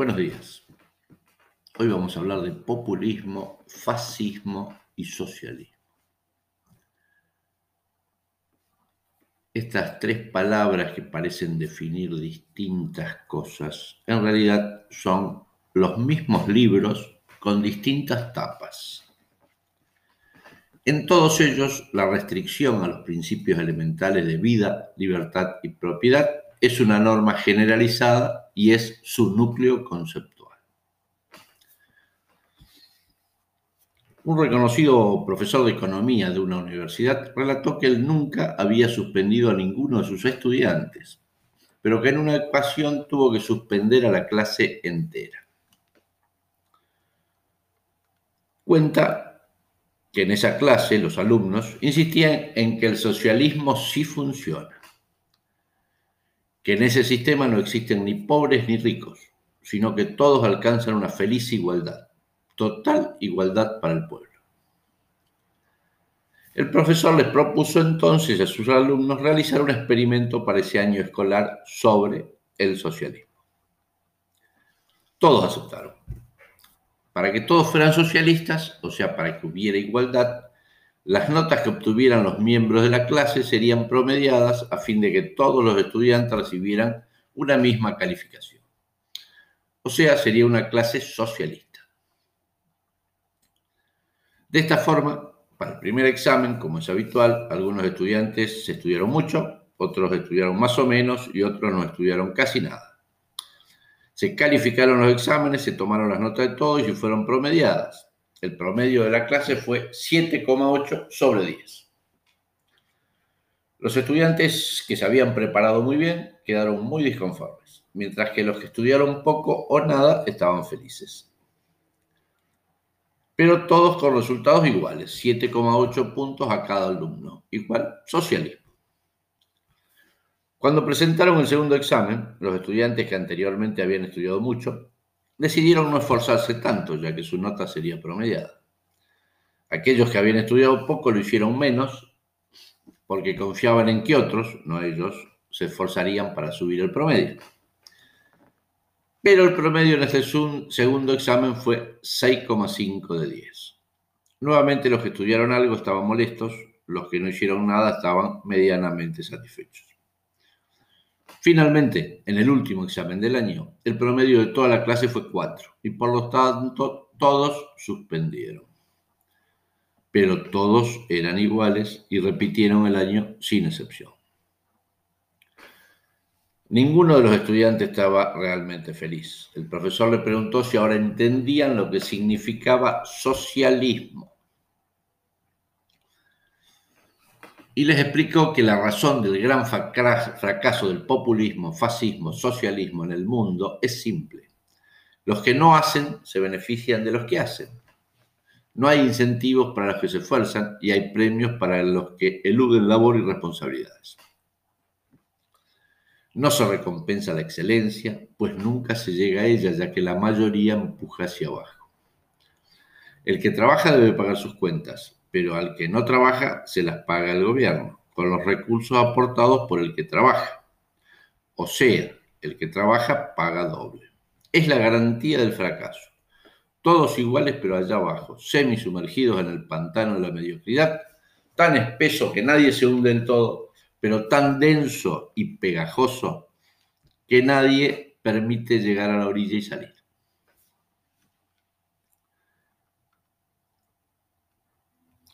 Buenos días. Hoy vamos a hablar de populismo, fascismo y socialismo. Estas tres palabras que parecen definir distintas cosas, en realidad son los mismos libros con distintas tapas. En todos ellos, la restricción a los principios elementales de vida, libertad y propiedad es una norma generalizada y es su núcleo conceptual. Un reconocido profesor de economía de una universidad relató que él nunca había suspendido a ninguno de sus estudiantes, pero que en una ocasión tuvo que suspender a la clase entera. Cuenta que en esa clase los alumnos insistían en que el socialismo sí funciona que en ese sistema no existen ni pobres ni ricos, sino que todos alcanzan una feliz igualdad, total igualdad para el pueblo. El profesor les propuso entonces a sus alumnos realizar un experimento para ese año escolar sobre el socialismo. Todos aceptaron. Para que todos fueran socialistas, o sea, para que hubiera igualdad, las notas que obtuvieran los miembros de la clase serían promediadas a fin de que todos los estudiantes recibieran una misma calificación. O sea, sería una clase socialista. De esta forma, para el primer examen, como es habitual, algunos estudiantes se estudiaron mucho, otros estudiaron más o menos y otros no estudiaron casi nada. Se calificaron los exámenes, se tomaron las notas de todos y fueron promediadas. El promedio de la clase fue 7,8 sobre 10. Los estudiantes que se habían preparado muy bien quedaron muy disconformes, mientras que los que estudiaron poco o nada estaban felices. Pero todos con resultados iguales, 7,8 puntos a cada alumno, igual socialismo. Cuando presentaron el segundo examen, los estudiantes que anteriormente habían estudiado mucho decidieron no esforzarse tanto, ya que su nota sería promediada. Aquellos que habían estudiado poco lo hicieron menos, porque confiaban en que otros, no ellos, se esforzarían para subir el promedio. Pero el promedio en este segundo examen fue 6,5 de 10. Nuevamente los que estudiaron algo estaban molestos, los que no hicieron nada estaban medianamente satisfechos. Finalmente, en el último examen del año, el promedio de toda la clase fue 4 y por lo tanto todos suspendieron. Pero todos eran iguales y repitieron el año sin excepción. Ninguno de los estudiantes estaba realmente feliz. El profesor le preguntó si ahora entendían lo que significaba socialismo. Y les explicó que la razón del gran fracaso del populismo, fascismo, socialismo en el mundo es simple. Los que no hacen se benefician de los que hacen. No hay incentivos para los que se esfuerzan y hay premios para los que eluden labor y responsabilidades. No se recompensa la excelencia, pues nunca se llega a ella, ya que la mayoría empuja hacia abajo. El que trabaja debe pagar sus cuentas, pero al que no trabaja se las paga el gobierno, con los recursos aportados por el que trabaja. O sea, el que trabaja paga doble. Es la garantía del fracaso. Todos iguales pero allá abajo, semisumergidos en el pantano de la mediocridad, tan espeso que nadie se hunde en todo, pero tan denso y pegajoso que nadie permite llegar a la orilla y salir.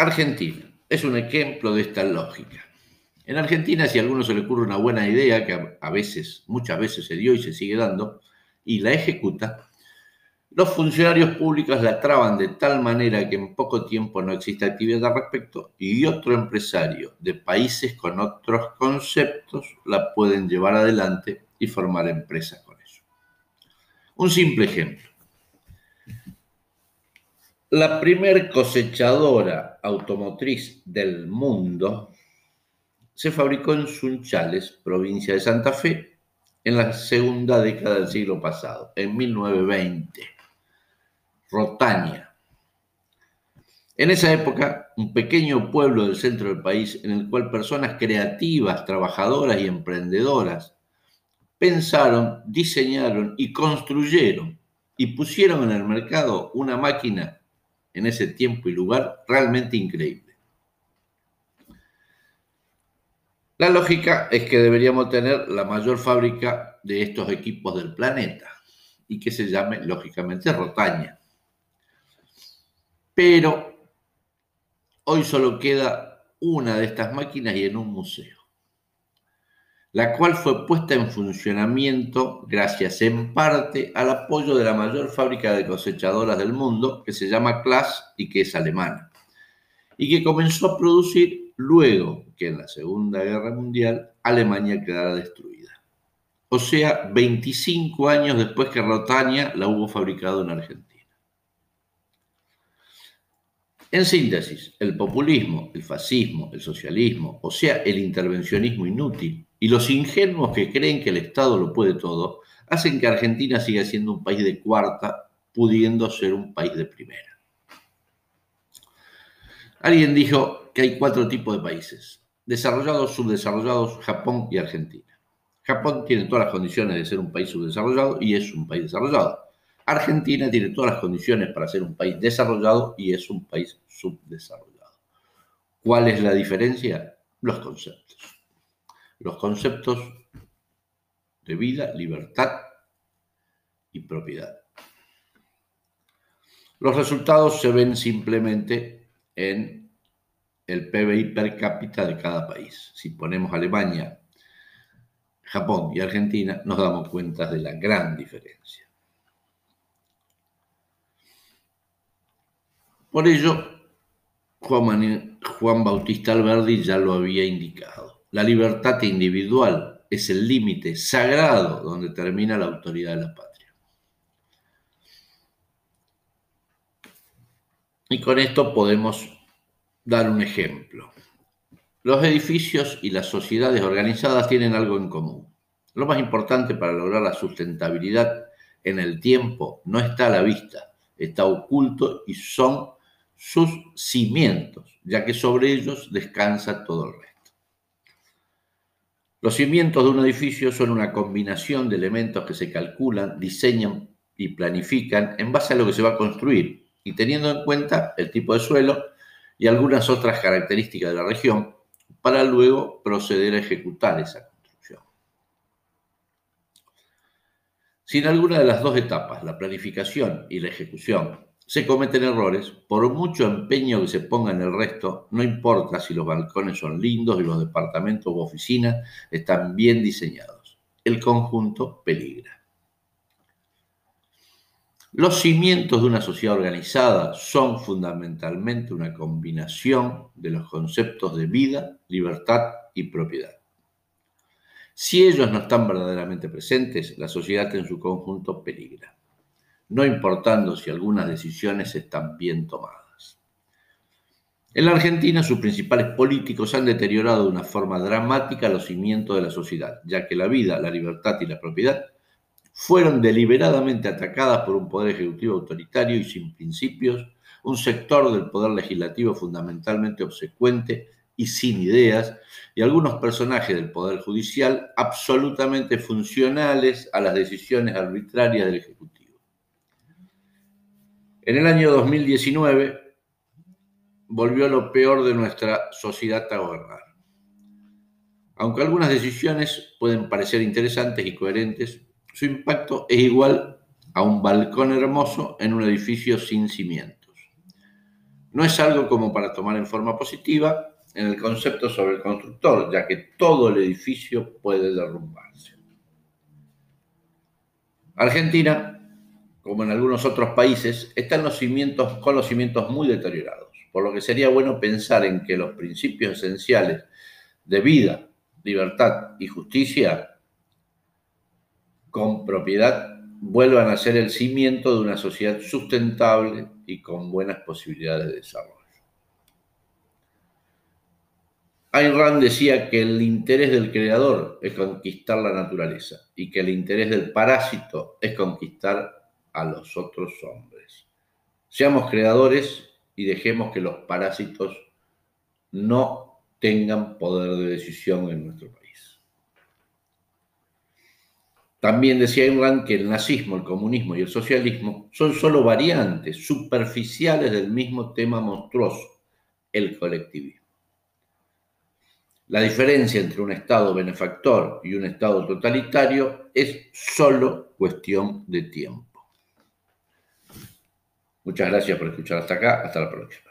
Argentina es un ejemplo de esta lógica. En Argentina, si a alguno se le ocurre una buena idea, que a veces, muchas veces se dio y se sigue dando, y la ejecuta, los funcionarios públicos la traban de tal manera que en poco tiempo no existe actividad al respecto y otro empresario de países con otros conceptos la pueden llevar adelante y formar empresas con eso. Un simple ejemplo. La primer cosechadora automotriz del mundo se fabricó en Sunchales, provincia de Santa Fe, en la segunda década del siglo pasado, en 1920. Rotaña. En esa época, un pequeño pueblo del centro del país en el cual personas creativas, trabajadoras y emprendedoras pensaron, diseñaron y construyeron y pusieron en el mercado una máquina en ese tiempo y lugar realmente increíble. La lógica es que deberíamos tener la mayor fábrica de estos equipos del planeta y que se llame, lógicamente, Rotaña. Pero hoy solo queda una de estas máquinas y en un museo, la cual fue puesta en funcionamiento gracias en parte al apoyo de la mayor fábrica de cosechadoras del mundo, que se llama Klaas y que es alemana, y que comenzó a producir luego que en la Segunda Guerra Mundial Alemania quedara destruida. O sea, 25 años después que Rotaña la hubo fabricado en Argentina. En síntesis, el populismo, el fascismo, el socialismo, o sea, el intervencionismo inútil y los ingenuos que creen que el Estado lo puede todo, hacen que Argentina siga siendo un país de cuarta, pudiendo ser un país de primera. Alguien dijo que hay cuatro tipos de países, desarrollados, subdesarrollados, Japón y Argentina. Japón tiene todas las condiciones de ser un país subdesarrollado y es un país desarrollado. Argentina tiene todas las condiciones para ser un país desarrollado y es un país subdesarrollado. ¿Cuál es la diferencia? Los conceptos. Los conceptos de vida, libertad y propiedad. Los resultados se ven simplemente en el PBI per cápita de cada país. Si ponemos Alemania, Japón y Argentina, nos damos cuenta de la gran diferencia. Por ello, Juan, Bautista Alberdi ya lo había indicado. La libertad individual es el límite sagrado donde termina la autoridad de la patria. Y con esto podemos dar un ejemplo. Los edificios y las sociedades organizadas tienen algo en común. Lo más importante para lograr la sustentabilidad en el tiempo no está a la vista, está oculto y son sus cimientos, ya que sobre ellos descansa todo el resto. Los cimientos de un edificio son una combinación de elementos que se calculan, diseñan y planifican en base a lo que se va a construir y teniendo en cuenta el tipo de suelo y algunas otras características de la región para luego proceder a ejecutar esa construcción. Sin alguna de las dos etapas, la planificación y la ejecución, se cometen errores, por mucho empeño que se ponga en el resto, no importa si los balcones son lindos y los departamentos u oficinas están bien diseñados. El conjunto peligra. Los cimientos de una sociedad organizada son fundamentalmente una combinación de los conceptos de vida, libertad y propiedad. Si ellos no están verdaderamente presentes, la sociedad en su conjunto peligra no importando si algunas decisiones están bien tomadas. En la Argentina, sus principales políticos han deteriorado de una forma dramática los cimientos de la sociedad, ya que la vida, la libertad y la propiedad fueron deliberadamente atacadas por un poder ejecutivo autoritario y sin principios, un sector del poder legislativo fundamentalmente obsecuente y sin ideas, y algunos personajes del Poder Judicial absolutamente funcionales a las decisiones arbitrarias del Ejecutivo. En el año 2019 volvió lo peor de nuestra sociedad a gobernar. Aunque algunas decisiones pueden parecer interesantes y coherentes, su impacto es igual a un balcón hermoso en un edificio sin cimientos. No es algo como para tomar en forma positiva en el concepto sobre el constructor, ya que todo el edificio puede derrumbarse. Argentina como en algunos otros países, están los cimientos con los cimientos muy deteriorados, por lo que sería bueno pensar en que los principios esenciales de vida, libertad y justicia con propiedad vuelvan a ser el cimiento de una sociedad sustentable y con buenas posibilidades de desarrollo. Ayn Rand decía que el interés del creador es conquistar la naturaleza y que el interés del parásito es conquistar a los otros hombres. Seamos creadores y dejemos que los parásitos no tengan poder de decisión en nuestro país. También decía Ayn que el nazismo, el comunismo y el socialismo son solo variantes superficiales del mismo tema monstruoso, el colectivismo. La diferencia entre un Estado benefactor y un Estado totalitario es solo cuestión de tiempo. Muchas gracias por escuchar hasta acá. Hasta la próxima.